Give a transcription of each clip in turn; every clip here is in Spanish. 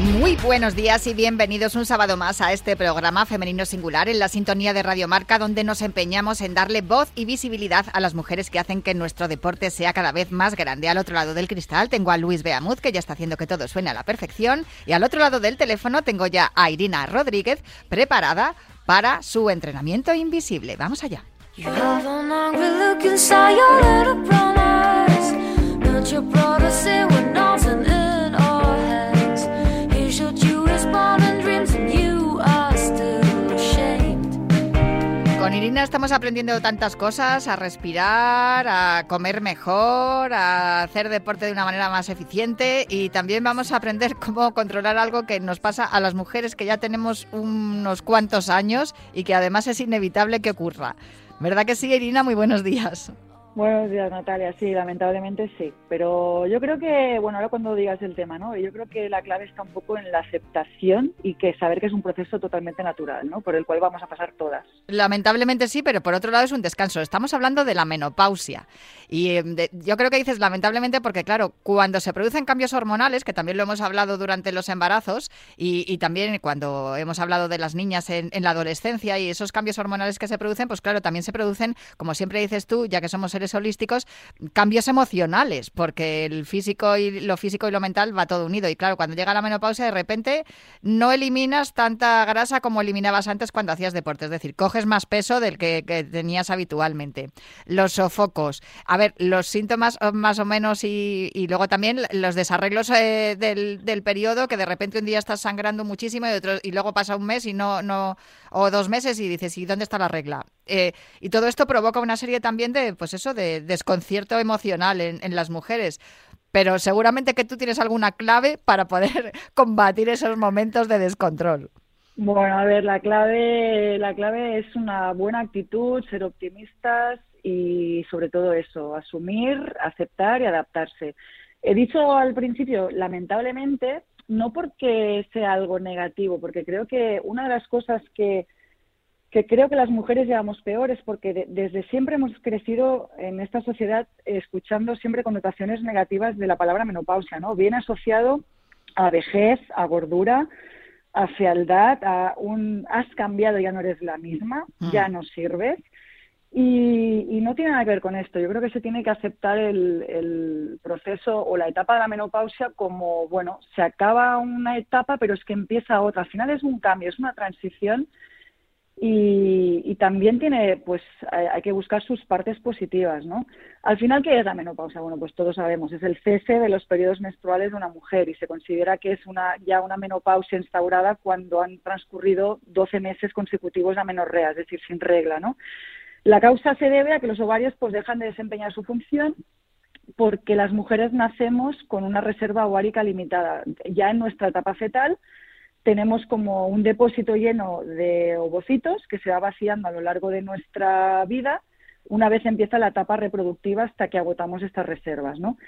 Muy buenos días y bienvenidos un sábado más a este programa Femenino Singular en la sintonía de Radio Marca, donde nos empeñamos en darle voz y visibilidad a las mujeres que hacen que nuestro deporte sea cada vez más grande. Al otro lado del cristal tengo a Luis Beamuz, que ya está haciendo que todo suene a la perfección, y al otro lado del teléfono tengo ya a Irina Rodríguez, preparada para su entrenamiento invisible. Vamos allá. Con Irina estamos aprendiendo tantas cosas, a respirar, a comer mejor, a hacer deporte de una manera más eficiente y también vamos a aprender cómo controlar algo que nos pasa a las mujeres que ya tenemos unos cuantos años y que además es inevitable que ocurra. ¿Verdad que sí, Irina? Muy buenos días. Buenos días, Natalia. Sí, lamentablemente sí. Pero yo creo que, bueno, ahora cuando digas el tema, ¿no? Yo creo que la clave está un poco en la aceptación y que saber que es un proceso totalmente natural, ¿no? Por el cual vamos a pasar todas. Lamentablemente sí, pero por otro lado es un descanso. Estamos hablando de la menopausia. Y eh, yo creo que dices lamentablemente porque, claro, cuando se producen cambios hormonales, que también lo hemos hablado durante los embarazos y, también cuando hemos hablado de las niñas en, la adolescencia y esos cambios hormonales que se producen, pues claro, también se producen, como siempre dices tú, ya que somos holísticos, cambios emocionales, porque el físico y lo físico y lo mental va todo unido. Y claro, cuando llega la menopausia, de repente no eliminas tanta grasa como eliminabas antes cuando hacías deporte. Es decir, coges más peso del que, tenías habitualmente. Los sofocos. Ver, los síntomas oh, más o menos y, luego también los desarreglos eh, del, del periodo, que de repente un día estás sangrando muchísimo y, otro, y luego pasa un mes y no, no, o dos meses y dices, ¿y dónde está la regla? Eh, y todo esto provoca una serie también de, pues eso, de desconcierto emocional en, en las mujeres pero seguramente que tú tienes alguna clave para poder combatir esos momentos de descontrol. Bueno, a ver, la clave, la clave es una buena actitud, ser optimistas y sobre todo eso, asumir, aceptar y adaptarse. He dicho al principio, lamentablemente, no porque sea algo negativo, porque creo que una de las cosas que, que creo que las mujeres llevamos peor es porque desde siempre hemos crecido en esta sociedad escuchando siempre connotaciones negativas de la palabra menopausia, ¿no? Viene asociado a vejez, a gordura, a fealdad, a un has cambiado, ya no eres la misma, ya mm. no sirves. Y, no tiene nada que ver con esto. Yo creo que se tiene que aceptar el, proceso o la etapa de la menopausia como, bueno, se acaba una etapa, pero es que empieza otra. Al final es un cambio, es una transición y, también tiene, pues, hay, que buscar sus partes positivas, ¿no? Al final, ¿qué es la menopausia? Bueno, pues todos sabemos, es el cese de los periodos menstruales de una mujer y se considera que es una, ya una menopausia instaurada cuando han transcurrido 12 meses consecutivos de amenorrea, es decir, sin regla, ¿no? La causa se debe a que los ovarios pues dejan de desempeñar su función porque las mujeres nacemos con una reserva ovárica limitada. Ya en nuestra etapa fetal tenemos como un depósito lleno de ovocitos que se va vaciando a lo largo de nuestra vida una vez empieza la etapa reproductiva hasta que agotamos estas reservas, ¿no?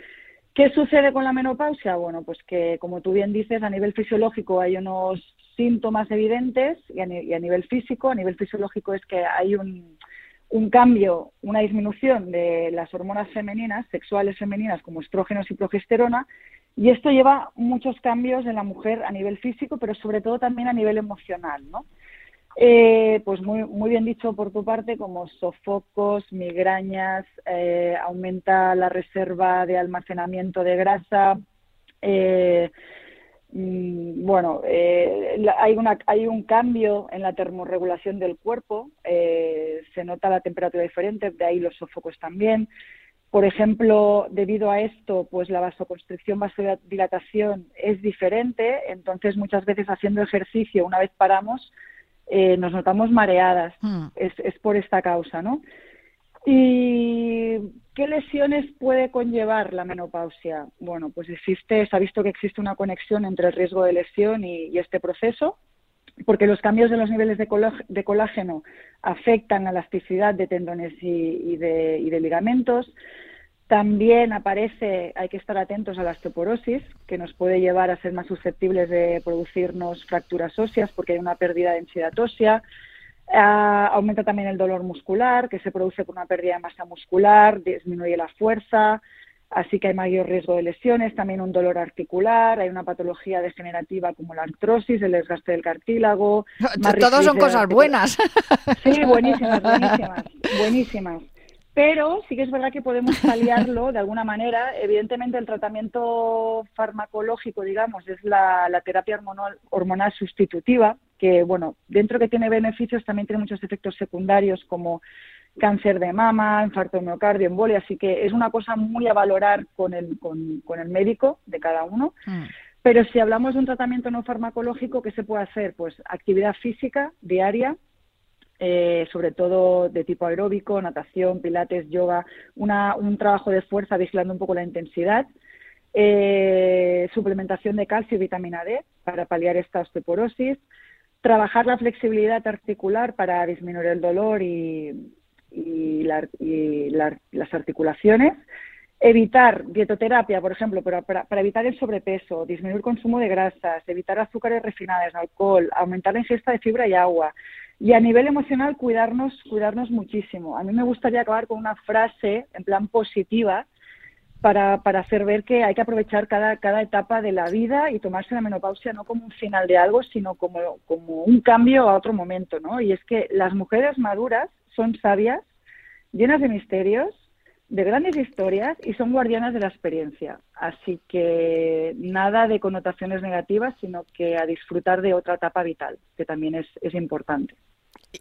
¿Qué sucede con la menopausia? Bueno, pues que, como tú bien dices, a nivel fisiológico hay unos síntomas evidentes y a, nivel físico, a nivel fisiológico es que hay un, un cambio, una disminución de las hormonas femeninas, sexuales femeninas como estrógenos y progesterona, y esto lleva muchos cambios en la mujer a nivel físico, pero sobre todo también a nivel emocional, ¿no? Eh, pues muy, muy bien dicho por tu parte, como sofocos, migrañas, eh, aumenta la reserva de almacenamiento de grasa, eh, bueno, eh, hay, una, hay un cambio en la termorregulación del cuerpo, eh, se nota la temperatura diferente, de ahí los sofocos también. Por ejemplo, debido a esto, pues la vasoconstricción, vasodilatación es diferente, entonces muchas veces haciendo ejercicio, una vez paramos, eh, nos notamos mareadas. Hmm. Es, es por esta causa, ¿no? ¿Y qué lesiones puede conllevar la menopausia? Bueno, pues existe, se ha visto que existe una conexión entre el riesgo de lesión y, este proceso. porque los cambios de los niveles de, colágeno afectan a la elasticidad de tendones y, de, ligamentos. También aparece, hay que estar atentos a la osteoporosis, que nos puede llevar a ser más susceptibles de producirnos fracturas óseas porque hay una pérdida de densidad ósea. Ah, aumenta también el dolor muscular, que se produce por una pérdida de masa muscular, disminuye la fuerza, así que hay mayor riesgo de lesiones, también un dolor articular, hay una patología degenerativa como la artrosis, el desgaste del cartílago. Todos son cosas buenas. Sí, buenísimas, buenísimas, buenísimas. Pero sí que es verdad que podemos paliarlo de alguna manera. Evidentemente el tratamiento farmacológico, digamos, es la, terapia hormonal, hormonal sustitutiva, que, bueno, dentro que tiene beneficios, también tiene muchos efectos secundarios como cáncer de mama, infarto de miocardio, embolia, así que es una cosa muy a valorar con el, con, el médico de cada uno. Mm. Pero si hablamos de un tratamiento no farmacológico, ¿qué se puede hacer? Pues actividad física diaria, eh, sobre todo de tipo aeróbico, natación, pilates, yoga, un trabajo de fuerza vigilando un poco la intensidad, eh, suplementación de calcio y vitamina D para paliar esta osteoporosis, trabajar la flexibilidad articular para disminuir el dolor y, y, las articulaciones. Evitar dietoterapia, por ejemplo, para, para, evitar el sobrepeso, disminuir consumo de grasas, evitar azúcares refinadas, alcohol, aumentar la ingesta de fibra y agua. Y a nivel emocional, cuidarnos, cuidarnos muchísimo. A mí me gustaría acabar con una frase en plan positiva para, para hacer ver que hay que aprovechar cada, cada etapa de la vida y tomarse la menopausia no como un final de algo, sino como, como un cambio a otro momento, ¿no? Y es que las mujeres maduras son sabias, llenas de misterios, de grandes historias y son guardianas de la experiencia. Así que nada de connotaciones negativas, sino que a disfrutar de otra etapa vital, que también es, es importante.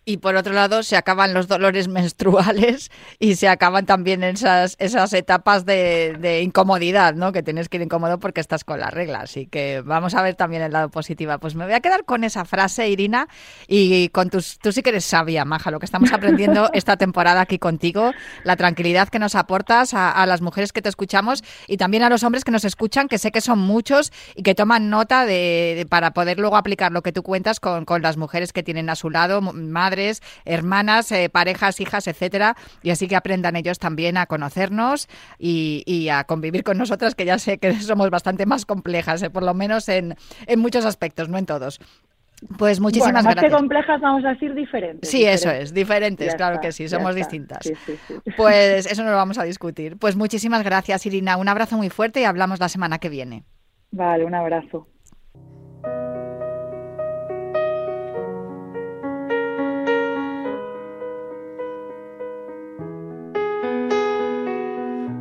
Y por otro lado, se acaban los dolores menstruales y se acaban también esas, esas etapas de, incomodidad, ¿no? Que tienes que ir incómodo porque estás con la regla. Así que vamos a ver también el lado positivo. Pues me voy a quedar con esa frase, Irina, y con tus. Tú sí que eres sabia, Maja, lo que estamos aprendiendo esta temporada aquí contigo, la tranquilidad que nos aportas a, las mujeres que te escuchamos y también a los hombres que nos escuchan, que sé que son muchos y que toman nota de, para poder luego aplicar lo que tú cuentas con, con las mujeres que tienen a su lado madres, hermanas, eh, parejas, hijas, etcétera, y así que aprendan ellos también a conocernos y, a convivir con nosotras, que ya sé que somos bastante más complejas, eh, por lo menos en, en muchos aspectos, no en todos. Pues muchísimas más gracias. que complejas, vamos a decir diferentes. Sí, eso es, diferentes, claro que sí, somos distintas. Pues eso no lo vamos a discutir. Pues muchísimas gracias, Irina. Un abrazo muy fuerte y hablamos la semana que viene. Vale, un abrazo.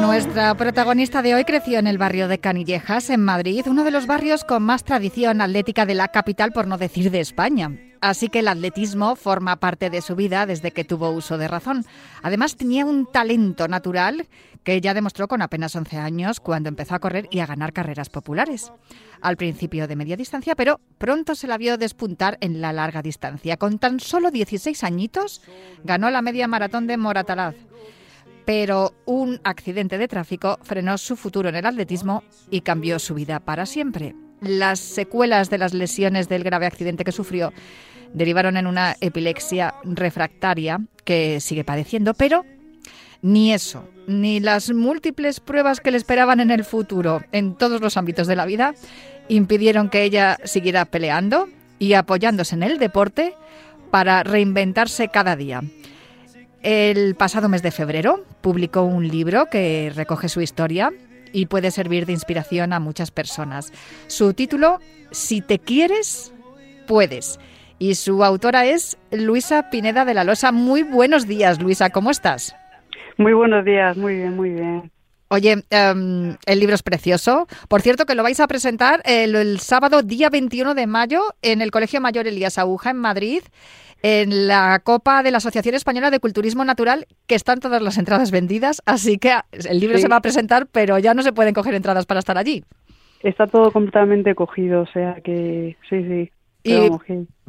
Nuestra protagonista de hoy creció en el barrio de Canillejas, en Madrid, uno de los barrios con más tradición atlética de la capital, por no decir de España. Así que el atletismo forma parte de su vida desde que tuvo uso de razón. Además, tenía un talento natural que ya demostró con apenas 11 años cuando empezó a correr y a ganar carreras populares. Al principio de media distancia, pero pronto se la vio despuntar en la larga distancia. Con tan solo 16 añitos ganó la media maratón de Moratalaz. Pero un accidente de tráfico frenó su futuro en el atletismo y cambió su vida para siempre. Las secuelas de las lesiones del grave accidente que sufrió derivaron en una epilepsia refractaria que sigue padeciendo, pero ni eso, ni las múltiples pruebas que le esperaban en el futuro en todos los ámbitos de la vida impidieron que ella siguiera peleando y apoyándose en el deporte para reinventarse cada día. El pasado mes de febrero publicó un libro que recoge su historia y puede servir de inspiración a muchas personas. Su título, Si te quieres, puedes. Y su autora es Luisa Pineda de la Losa. Muy buenos días, Luisa, ¿cómo estás? Muy buenos días, muy bien, muy bien. Oye, em, el libro es precioso. Por cierto, que lo vais a presentar el, el, sábado día 21 de mayo en el Colegio Mayor Elías Aguja en Madrid, en la Copa de la Asociación Española de Culturismo Natural, que están todas las entradas vendidas. Así que el libro Sí. se va a presentar, pero ya no se pueden coger entradas para estar allí. Está todo completamente cogido, o sea que sí, sí. Y-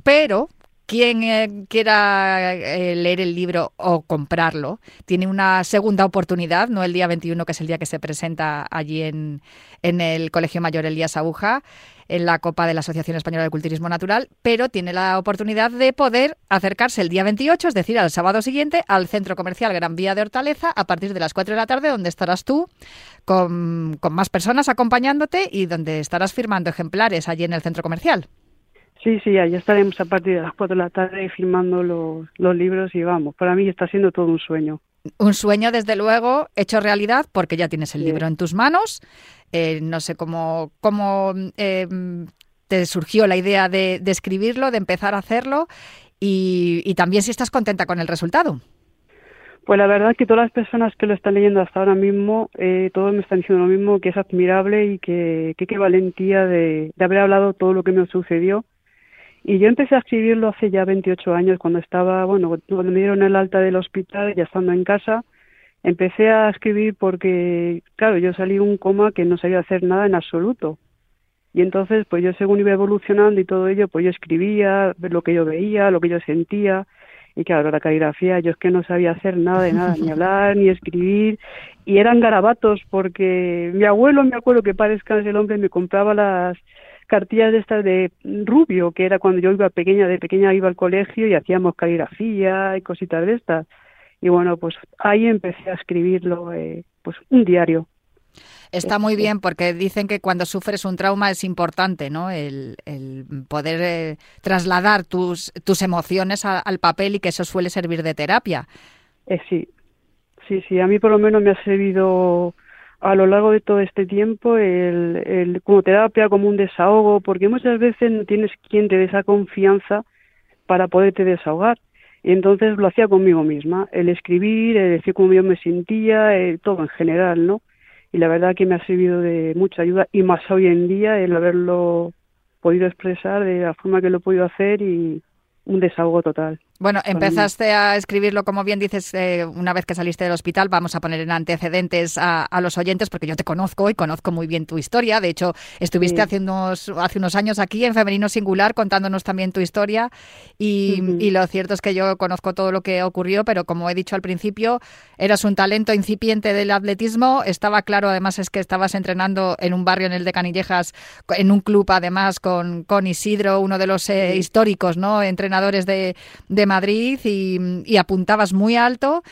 Pero quien eh, quiera eh, leer el libro o comprarlo tiene una segunda oportunidad, no el día 21, que es el día que se presenta allí en, el Colegio Mayor Elías Aguja, en la Copa de la Asociación Española de Culturismo Natural, pero tiene la oportunidad de poder acercarse el día 28, es decir, al sábado siguiente, al Centro Comercial Gran Vía de Hortaleza a partir de las 4 de la tarde, donde estarás tú con más personas acompañándote y donde estarás firmando ejemplares allí en el centro comercial. Sí, sí, ahí estaremos a partir de las 4 de la tarde firmando los, los libros y vamos, para mí está siendo todo un sueño. Un sueño, desde luego, hecho realidad porque ya tienes el Sí. libro en tus manos. Eh, no sé cómo, cómo eh, te surgió la idea de, de escribirlo, de empezar a hacerlo y, y también si estás contenta con el resultado. Pues la verdad es que todas las personas que lo están leyendo hasta ahora mismo, eh, todos me están diciendo lo mismo, que es admirable y que que qué valentía de, de haber hablado todo lo que me sucedió. Y yo empecé a escribirlo hace ya 28 años, cuando estaba, bueno, cuando me dieron el alta del hospital, ya estando en casa, empecé a escribir porque, claro, yo salí de un coma que no sabía hacer nada en absoluto. Y entonces, pues yo según iba evolucionando y todo ello, pues yo escribía lo que yo veía, lo que yo sentía. Y claro, la caligrafía, yo es que no sabía hacer nada de nada, ni hablar, ni escribir. Y eran garabatos, porque mi abuelo, me acuerdo que parezca el hombre, me compraba las cartillas de estas de rubio, que era cuando yo iba pequeña, de pequeña iba al colegio y hacíamos caligrafía y cositas de estas. Y bueno, pues ahí empecé a escribirlo, eh, pues un diario. Está muy bien porque dicen que cuando sufres un trauma es importante, ¿no? El, el poder eh, trasladar tus, tus emociones a- al papel y que eso suele servir de terapia. Eh, sí, sí, sí, a mí por lo menos me ha servido a lo largo de todo este tiempo el, el como terapia, como un desahogo, porque muchas veces no tienes quien te dé esa confianza para poderte desahogar. Y entonces lo hacía conmigo misma, el escribir, el decir cómo yo me sentía, eh, todo en general, ¿no? Y la verdad que me ha servido de mucha ayuda y más hoy en día el haberlo podido expresar de la forma que lo he podido hacer y un desahogo total. Bueno, empezaste a escribirlo, como bien dices, eh, una vez que saliste del hospital. Vamos a poner en antecedentes a, a los oyentes, porque yo te conozco y conozco muy bien tu historia. De hecho, estuviste Sí. hace, unos, hace unos años aquí en Femenino Singular contándonos también tu historia. Y, lo cierto es que yo conozco todo lo que ocurrió, pero como he dicho al principio, eras un talento incipiente del atletismo. Estaba claro, además, es que estabas entrenando en un barrio en el de Canillejas, en un club, además, con, con Isidro, uno de los eh, históricos ¿no? entrenadores de, de Madrid y, y apuntabas muy alto.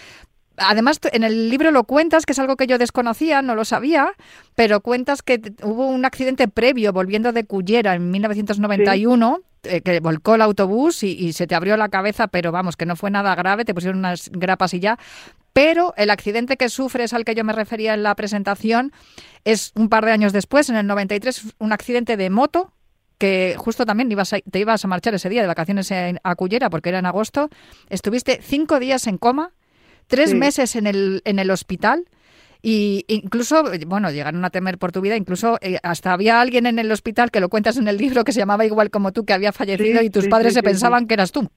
Además, en el libro lo cuentas, que es algo que yo desconocía, no lo sabía, pero cuentas que hubo un accidente previo volviendo de Cullera en 1991, eh, que volcó el autobús y, y se te abrió la cabeza, pero vamos, que no fue nada grave, te pusieron unas grapas y ya. Pero el accidente que sufres al que yo me refería en la presentación es un par de años después, en el 93, un accidente de moto que justo también ibas a- te ibas a marchar ese día de vacaciones en- a Cullera porque era en agosto. Estuviste cinco días en coma, tres Sí. meses en el, en el hospital. Y incluso, bueno, llegaron a temer por tu vida, incluso eh, hasta había alguien en el hospital que lo cuentas en el libro que se llamaba igual como tú, que había fallecido Sí, y tus sí, padres se pensaban que eras tú.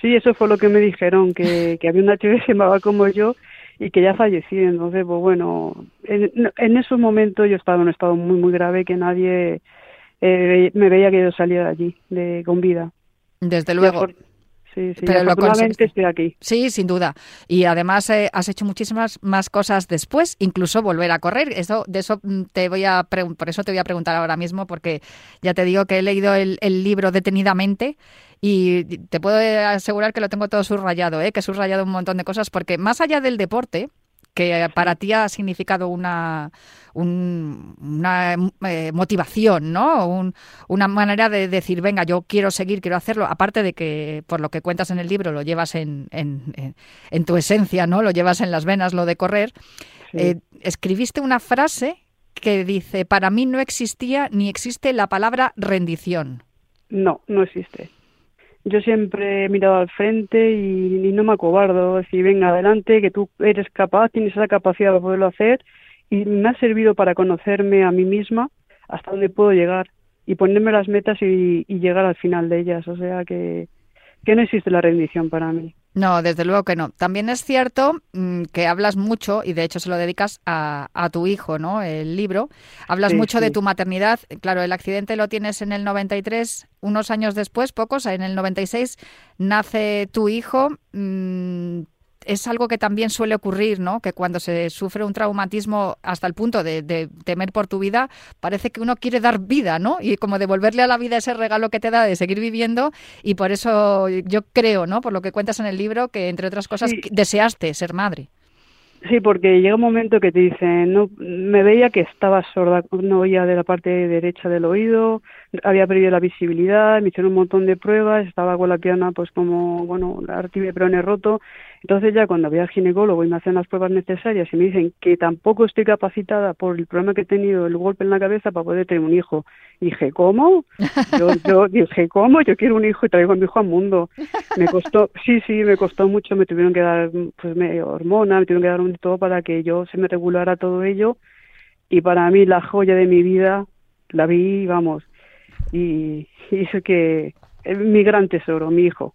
Sí, eso fue lo que me dijeron, que, que había una chica que se llamaba como yo y que ya fallecía. Entonces, pues bueno, en, en esos momentos yo estaba en un estado muy, muy grave que nadie eh, me veía que yo salía de allí de, con vida. Desde luego. Sí, sí, Pero lo estoy aquí. Sí, sin duda. Y además eh, has hecho muchísimas más cosas después, incluso volver a correr. Eso, de eso mm, te voy a por eso te voy a preguntar ahora mismo, porque ya te digo que he leído el, el libro detenidamente y te puedo asegurar que lo tengo todo subrayado, ¿eh? que he subrayado un montón de cosas, porque más allá del deporte, que para ti ha significado una, un- una eh, motivación, ¿no? Un- una manera de decir, venga, yo quiero seguir, quiero hacerlo. Aparte de que, por lo que cuentas en el libro, lo llevas en, en, en- en tu esencia, ¿no? Lo llevas en las venas, lo de correr. Sí. Eh, escribiste una frase que dice, para mí no existía ni existe la palabra rendición. No, no existe. Yo siempre he mirado al frente y, no me acobardo. Decir, venga, adelante, que tú eres capaz, tienes esa capacidad de poderlo hacer y me ha servido para conocerme a mí misma hasta dónde puedo llegar y ponerme las metas y, llegar al final de ellas. O sea que, que no existe la rendición para mí. No, desde luego que no. También es cierto mm, que hablas mucho, y de hecho se lo dedicas a, a tu hijo, ¿no? El libro. Hablas mucho de tu maternidad. Claro, el accidente lo tienes en el 93, unos años después, pocos, en el 96 nace tu hijo. Mm, es algo que también suele ocurrir, ¿no? Que cuando se sufre un traumatismo hasta el punto de, temer por tu vida, parece que uno quiere dar vida, ¿no? Y como devolverle a la vida ese regalo que te da de seguir viviendo. Y por eso yo creo, ¿no? Por lo que cuentas en el libro, que entre otras cosas deseaste ser madre. Sí, porque llega un momento que te dicen, no, me veía que estaba sorda, no oía de la parte derecha del oído, había perdido la visibilidad, me hicieron un montón de pruebas, estaba con la pierna pues como, bueno, artibiaprone roto, entonces ya cuando voy al ginecólogo y me hacen las pruebas necesarias y me dicen que tampoco estoy capacitada por el problema que he tenido, el golpe en la cabeza para poder tener un hijo, dije, ¿cómo? Yo, yo dije, ¿cómo? Yo quiero un hijo y traigo a mi hijo al mundo. Me costó, sí, sí, me costó mucho, me tuvieron que dar pues me, hormonas, me tuvieron que dar un todo para que yo se me regulara todo ello y para mí la joya de mi vida la vi, vamos, y, y es que es mi gran tesoro, mi hijo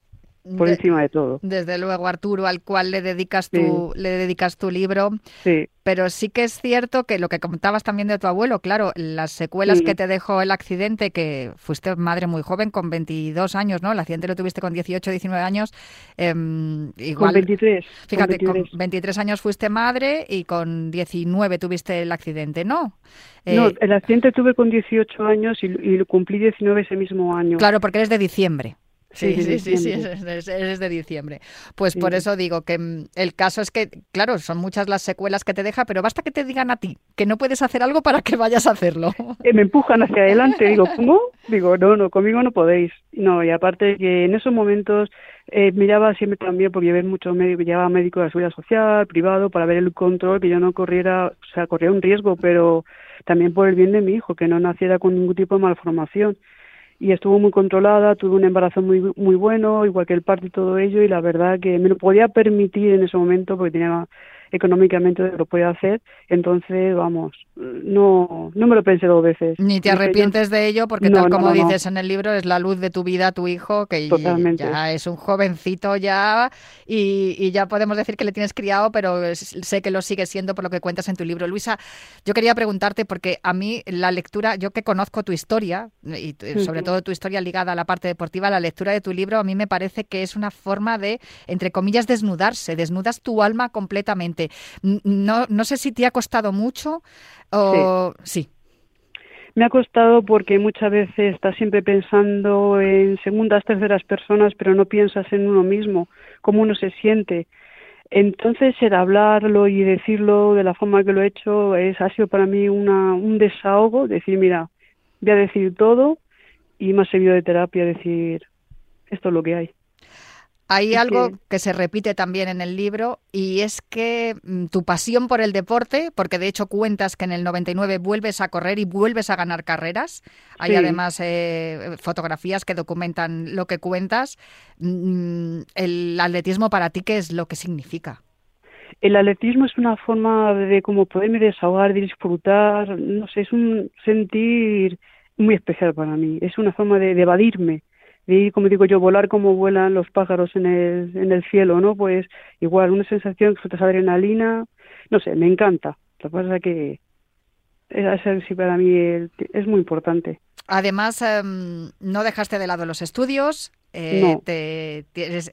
por encima de todo. Desde luego, Arturo, al cual le dedicas tu, le dedicas tu libro. Sí. Pero sí que es cierto que lo que comentabas también de tu abuelo, claro, las secuelas que te dejó el accidente, que fuiste madre muy joven, con 22 años, ¿no? El accidente lo tuviste con 18, 19 años. Igual, con 23. Fíjate, con 23. años fuiste madre y con 19 tuviste el accidente, ¿no? no, eh, el accidente tuve con 18 años y, y cumplí 19 ese mismo año. Claro, porque eres de diciembre. Sí, sí, sí, sí, es, de diciembre. Pues por eso digo que mm, el caso es que, claro, son muchas las secuelas que te deja, pero basta que te digan a ti que no puedes hacer algo para que vayas a hacerlo. Me empujan hacia adelante, digo, ¿cómo? Digo, no, no, conmigo no podéis. No, y aparte que en esos momentos eh, miraba siempre también, porque llevé mucho médico, llevaba médico de la seguridad social, privado, para ver el control, que yo no corriera, o sea, corría un riesgo, pero también por el bien de mi hijo, que no naciera con ningún tipo de malformación y estuvo muy controlada, tuve un embarazo muy muy bueno, igual que el parto y todo ello, y la verdad que me lo podía permitir en ese momento porque tenía económicamente lo podía hacer, entonces, vamos, no, no me lo pensé dos veces. Ni te arrepientes de ello, porque tal como dices en el libro, es la luz de tu vida, tu hijo, que ya es un jovencito ya, y, ya podemos decir que le tienes criado, pero sé que lo sigue siendo por lo que cuentas en tu libro. Luisa, yo quería preguntarte, porque a mí la lectura, yo que conozco tu historia, y sobre todo tu historia ligada a la parte deportiva, la lectura de tu libro a mí me parece que es una forma de, entre comillas, desnudarse, desnudas tu alma completamente no, no sé si te ha costado mucho o sí. Me ha costado porque muchas veces estás siempre pensando en segundas, terceras personas, pero no piensas en uno mismo, cómo uno se siente. Entonces, el hablarlo y decirlo de la forma que lo he hecho es, ha sido para mí una, un desahogo, decir, mira, voy a decir todo y me ha servido de terapia decir, esto es lo que hay. Hay algo que... se repite también en el libro y es que mm, tu pasión por el deporte, porque de hecho cuentas que en el 99 vuelves a correr y vuelves a ganar carreras. Hay además eh, fotografías que documentan lo que cuentas. Mm, el atletismo para ti, ¿qué es lo que significa? El atletismo es una forma de como poderme desahogar, de disfrutar, no sé, es un sentir muy especial para mí. Es una forma de evadirme y como digo yo, volar como vuelan los pájaros en el, en el cielo, ¿no? Pues igual, una sensación que sueltas adrenalina, no sé, me encanta. Lo que pasa es que es, sí para mí es muy importante. Además, em, no dejaste de lado los estudios, eh, te, eres,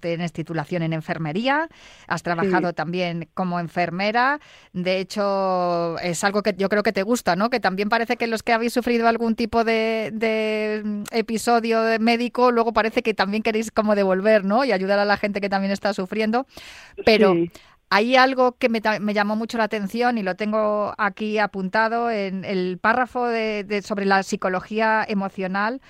tienes titulación en enfermería, has trabajado también como enfermera. De hecho, es algo que yo creo que te gusta, ¿no? Que también parece que los que habéis sufrido algún tipo de, mm, episodio médico, luego parece que también queréis como devolver, ¿no? Y ayudar a la gente que también está sufriendo. Pero hay algo que me, llamó mucho la atención y lo tengo aquí apuntado en el párrafo de, sobre la psicología emocional.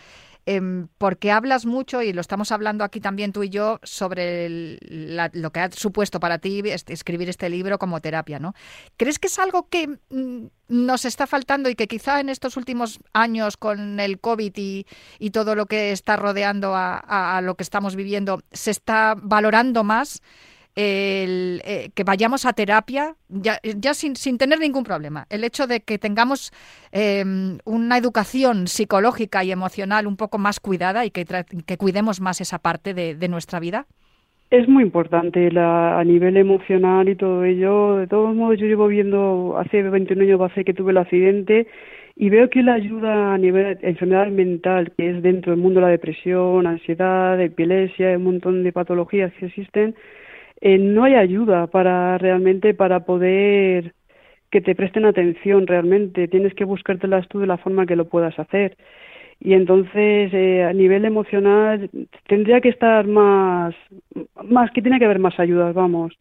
Em, porque hablas mucho, y lo estamos hablando aquí también tú y yo, sobre lo que ha supuesto para ti escribir este libro como terapia, ¿no? ¿Crees que es algo que mm, nos está faltando y que quizá en estos últimos años con el COVID y, todo lo que está rodeando a, lo que estamos viviendo se está valorando más? El, eh, que vayamos a terapia ya, ya sin, sin, tener ningún problema. El hecho de que tengamos em, una educación psicológica y emocional un poco más cuidada y que, que cuidemos más esa parte de, de nuestra vida. Es muy importante la, a nivel emocional y todo ello. De todos modos, yo llevo viendo, hace 21 años hace que tuve el accidente y veo que la ayuda a nivel de enfermedad mental, que es dentro del mundo de la depresión, ansiedad, epilepsia, un montón de patologías que existen, eh, no hay ayuda para realmente para poder que te presten atención realmente. Tienes que buscártelas tú de la forma que lo puedas hacer. Y entonces, eh, a nivel emocional, tendría que estar más, más, que tiene que haber más ayudas, vamos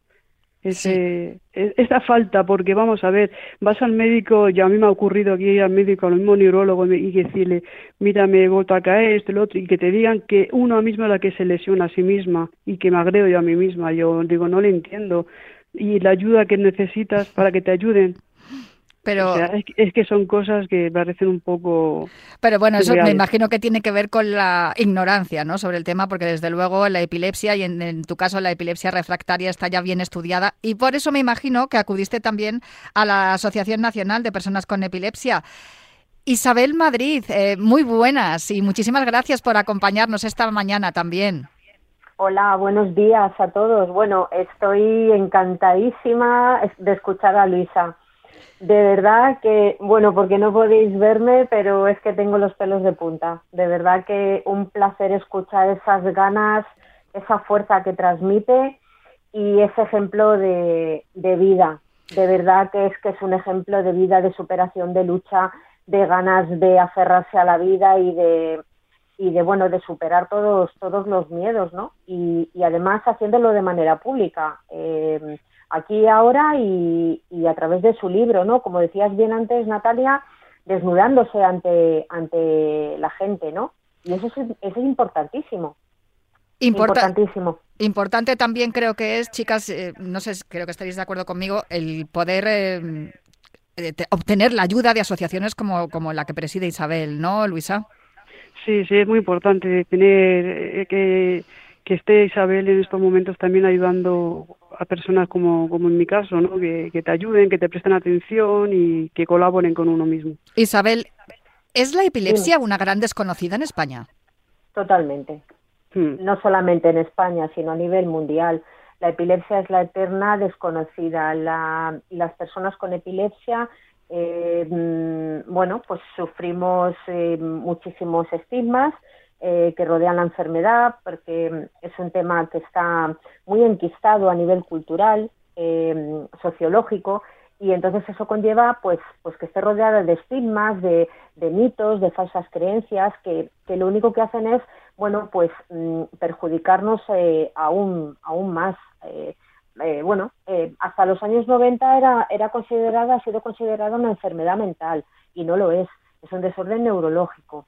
ese, esa falta, porque vamos a ver, vas al médico, ya a mí me ha ocurrido aquí ir al médico, al mismo neurólogo, y decirle, mira, me he vuelto a caer, esto lo otro, y que te digan que uno mismo es la que se lesiona a sí misma y que me agrego yo a mí misma. Yo digo, no le entiendo. Y la ayuda que necesitas para que te ayuden, pero es, que son cosas que parecen un poco. Pero bueno, eso me imagino que tiene que ver con la ignorancia, ¿no? Sobre el tema, porque desde luego la epilepsia y en, tu caso la epilepsia refractaria está ya bien estudiada y por eso me imagino que acudiste también a la Asociación Nacional de Personas con Epilepsia. Isabel Madrid, eh, muy buenas y muchísimas gracias por acompañarnos esta mañana también. Hola, buenos días a todos. Bueno, estoy encantadísima de escuchar a Luisa de verdad que, bueno, porque no podéis verme, pero es que tengo los pelos de punta. De verdad que un placer escuchar esas ganas, esa fuerza que transmite y ese ejemplo de, de vida. De verdad que es que es un ejemplo de vida, de superación, de lucha, de ganas de aferrarse a la vida y de y de bueno de superar todos todos los miedos, ¿no? Y, y además haciéndolo de manera pública. Eh, aquí ahora y, a través de su libro, ¿no? Como decías bien antes, Natalia, desnudándose ante, ante la gente, ¿no? Y eso es, eso es importantísimo. importantísimo. Importante también creo que es, chicas, eh, no sé, creo que estaréis de acuerdo conmigo, el poder eh, obtener la ayuda de asociaciones como, como la que preside Isabel, ¿no, Luisa? Sí, sí, es muy importante tener eh, que, que esté Isabel en estos momentos también ayudando a personas como, como en mi caso, ¿no? Que, te ayuden, que te presten atención y que colaboren con uno mismo. Isabel, ¿es la epilepsia una gran desconocida en España? Totalmente. Hmm. No solamente en España, sino a nivel mundial. La epilepsia es la eterna desconocida. La, las personas con epilepsia, eh, mm, bueno, pues sufrimos eh, muchísimos estigmas eh, que rodean la enfermedad, porque es un tema que está muy enquistado a nivel cultural, eh, sociológico, y entonces eso conlleva pues pues que esté rodeada de estigmas, de, mitos, de falsas creencias que, que, lo único que hacen es bueno pues mm, perjudicarnos eh, aún aún más bueno hasta los años 90 era era considerada ha sido considerada una enfermedad mental y no lo es es un desorden neurológico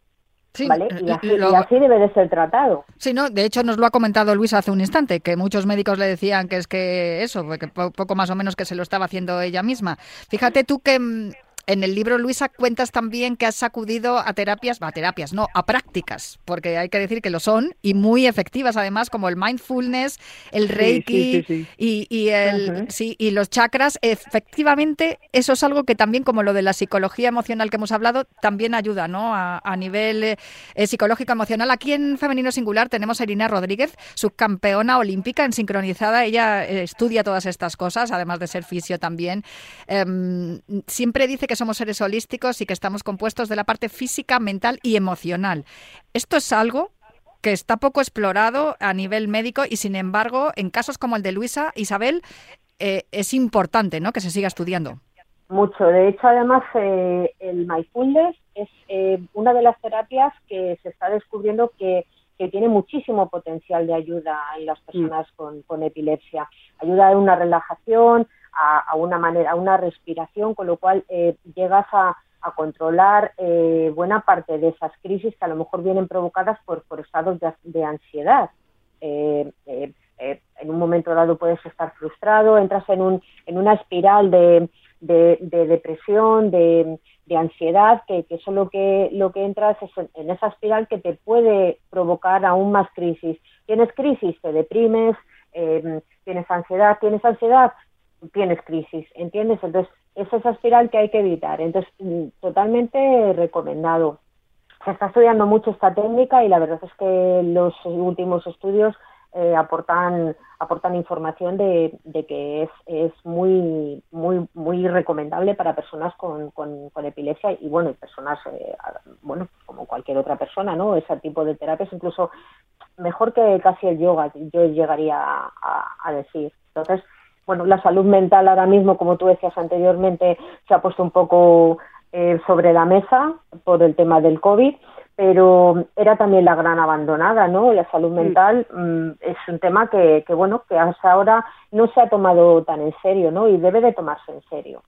¿Vale? Y así, debe de ser tratado. Sí, no, de hecho nos lo ha comentado Luis hace un instante, que muchos médicos le decían que es que eso, que poco más o menos que se lo estaba haciendo ella misma. Fíjate tú que mm, en el libro, Luisa, cuentas también que has acudido a terapias, a terapias, no, a prácticas, porque hay que decir que lo son y muy efectivas además, como el mindfulness, el reiki y, el, y los chakras. Efectivamente, eso es algo que también, como lo de la psicología emocional que hemos hablado, también ayuda ¿no? a, nivel eh, psicológico emocional. Aquí en Femenino Singular tenemos a Irina Rodríguez, subcampeona olímpica en sincronizada. Ella eh, estudia todas estas cosas, además de ser fisio también. Em, siempre dice que somos seres holísticos y que estamos compuestos de la parte física, mental y emocional. Esto es algo que está poco explorado a nivel médico y sin embargo en casos como el de Luisa, Isabel, eh, es importante ¿no? que se siga estudiando. Mucho. De hecho, además, eh, el mindfulness es eh, una de las terapias que se está descubriendo que, tiene muchísimo potencial de ayuda en las personas con, con epilepsia. Ayuda en una relajación, a, una manera, a una respiración, con lo cual eh, llegas a, controlar eh, buena parte de esas crisis que a lo mejor vienen provocadas por, por estados de, ansiedad. Eh, en un momento dado puedes estar frustrado, entras en, un, en una espiral de, de, depresión, de, ansiedad, que, eso lo que, lo que entras es en, esa espiral que te puede provocar aún más crisis. Tienes crisis, te deprimes, eh, tienes ansiedad, tienes ansiedad, tienes crisis, ¿entiendes? Entonces, es esa espiral que hay que evitar. Entonces, mm, totalmente recomendado. Se está estudiando mucho esta técnica y la verdad es que los últimos estudios eh, aportan aportan información de, que es, es muy muy muy recomendable para personas con, con, epilepsia y bueno personas eh, bueno como cualquier otra persona no ese tipo de terapias incluso mejor que casi el yoga yo llegaría a decir entonces bueno, la salud mental ahora mismo, como tú decías anteriormente, se ha puesto un poco eh, sobre la mesa por el tema del COVID, pero era también la gran abandonada, ¿no? La salud mental mm, es un tema que, que, bueno, que hasta ahora no se ha tomado tan en serio, ¿no? Y debe de tomarse en serio.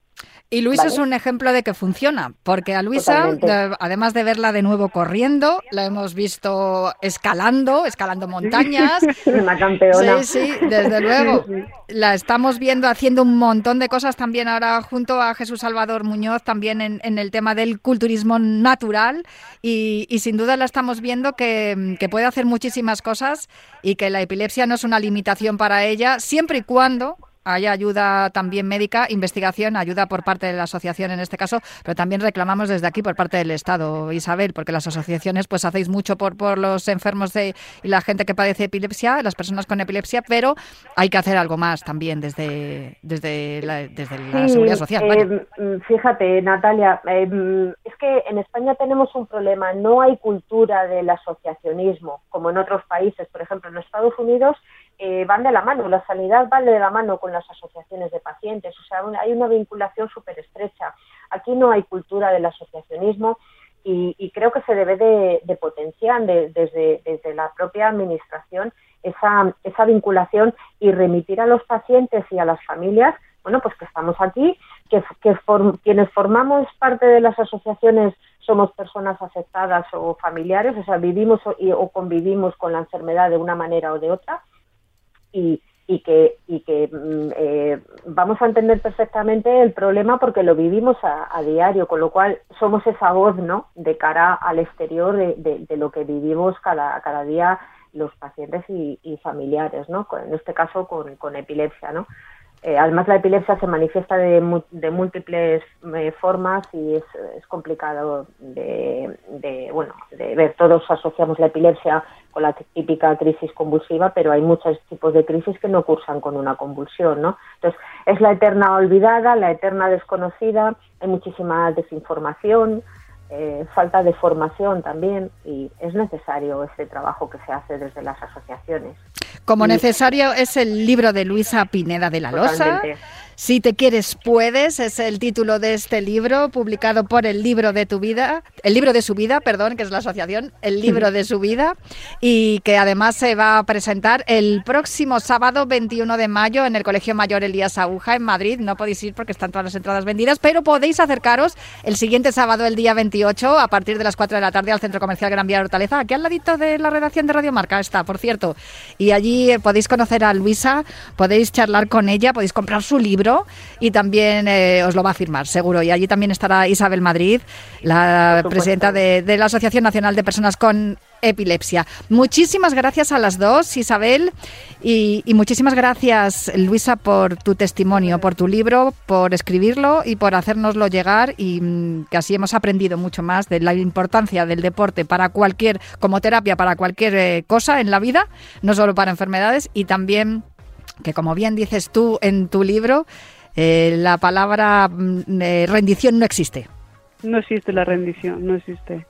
Y Luisa es un ejemplo de que funciona, porque a Luisa, además de verla de nuevo corriendo, la hemos visto escalando, escalando montañas. Una campeona. Sí, sí, desde luego. La estamos viendo haciendo un montón de cosas también ahora junto a Jesús Salvador Muñoz, también en, el tema del culturismo natural. Y, sin duda la estamos viendo que, que puede hacer muchísimas cosas y que la epilepsia no es una limitación para ella, siempre y cuando hay ayuda también médica, investigación, ayuda por parte de la asociación en este caso, pero también reclamamos desde aquí por parte del Estado, Isabel, porque las asociaciones pues hacéis mucho por, por los enfermos de, y la gente que padece epilepsia, las personas con epilepsia, pero hay que hacer algo más también desde, desde, la, desde la seguridad social. Eh, fíjate, Natalia, eh, es que en España tenemos un problema, no hay cultura del asociacionismo, como en otros países, por ejemplo, en Estados Unidos eh, van de la mano, la sanidad va de la mano con las asociaciones de pacientes, o sea, hay una vinculación súper estrecha. Aquí no hay cultura del asociacionismo y, creo que se debe de, potenciar desde, desde la propia administración esa, esa vinculación y remitir a los pacientes y a las familias, bueno, pues que estamos aquí, que, quienes formamos parte de las asociaciones somos personas afectadas o familiares, o sea, vivimos o convivimos con la enfermedad de una manera o de otra y, y que, y que mm, eh, vamos a entender perfectamente el problema porque lo vivimos a, diario, con lo cual somos esa voz ¿no? de cara al exterior de, de, lo que vivimos cada, cada día los pacientes y, familiares, ¿no? en este caso con, con epilepsia. ¿no? Eh, además, la epilepsia se manifiesta de, de múltiples eh, formas y es, es complicado de, de, bueno, de ver. Todos asociamos la epilepsia con la típica crisis convulsiva, pero hay muchos tipos de crisis que no cursan con una convulsión, ¿no? Entonces, es la eterna olvidada, la eterna desconocida, hay muchísima desinformación, eh, falta de formación también y es necesario ese trabajo que se hace desde las asociaciones. Como necesario es el libro de Luisa Pineda de la Losa. Si te quieres, puedes, es el título de este libro, publicado por el libro de tu vida, el libro de su vida, perdón, que es la asociación, el libro de su vida, y que además se va a presentar el próximo sábado 21 de mayo en el Colegio Mayor Elías Aguja en Madrid. No podéis ir porque están todas las entradas vendidas, pero podéis acercaros el siguiente sábado, el día 28, a partir de las 4 de la tarde al Centro Comercial Gran Vía Hortaleza, aquí al ladito de la redacción de Radio Marca está, por cierto. Y allí podéis conocer a Luisa, podéis charlar con ella, podéis comprar su libro y también eh, os lo va a firmar, seguro. Y allí también estará Isabel Madrid, la presidenta de, la Asociación Nacional de Personas con epilepsia. Muchísimas gracias a las dos, Isabel, y, muchísimas gracias, Luisa, por tu testimonio, por tu libro, por escribirlo y por hacérnoslo llegar y mm, que así hemos aprendido mucho más de la importancia del deporte para cualquier, como terapia para cualquier eh, cosa en la vida, no solo para enfermedades, y también que como bien dices tú en tu libro, eh, la palabra mm, eh, rendición no existe. No existe la rendición, no existe.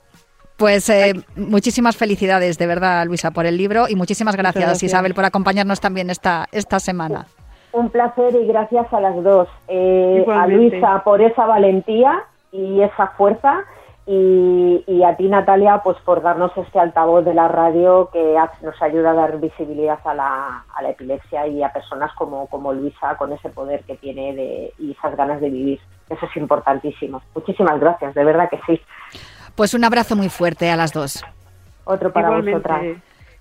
Pues eh, muchísimas felicidades, de verdad, Luisa, por el libro y muchísimas gracias, Isabel, por acompañarnos también esta, esta semana. Un placer y gracias a las dos. a Luisa por esa valentía y esa fuerza y, a ti, Natalia, pues por darnos este altavoz de la radio que nos ayuda a dar visibilidad a la, a la epilepsia y a personas como, como Luisa con ese poder que tiene de, y esas ganas de vivir. Eso es importantísimo. Muchísimas gracias, de verdad que sí. Pues un abrazo muy fuerte a las dos. Otro para vosotras.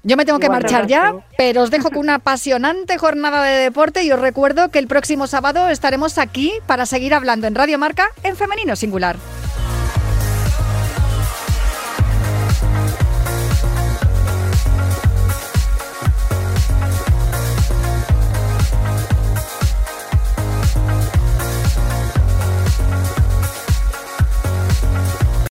Yo me tengo que marchar ya, pero os dejo con una apasionante jornada de deporte y os recuerdo que el próximo sábado estaremos aquí para seguir hablando en Radio Marca en femenino singular.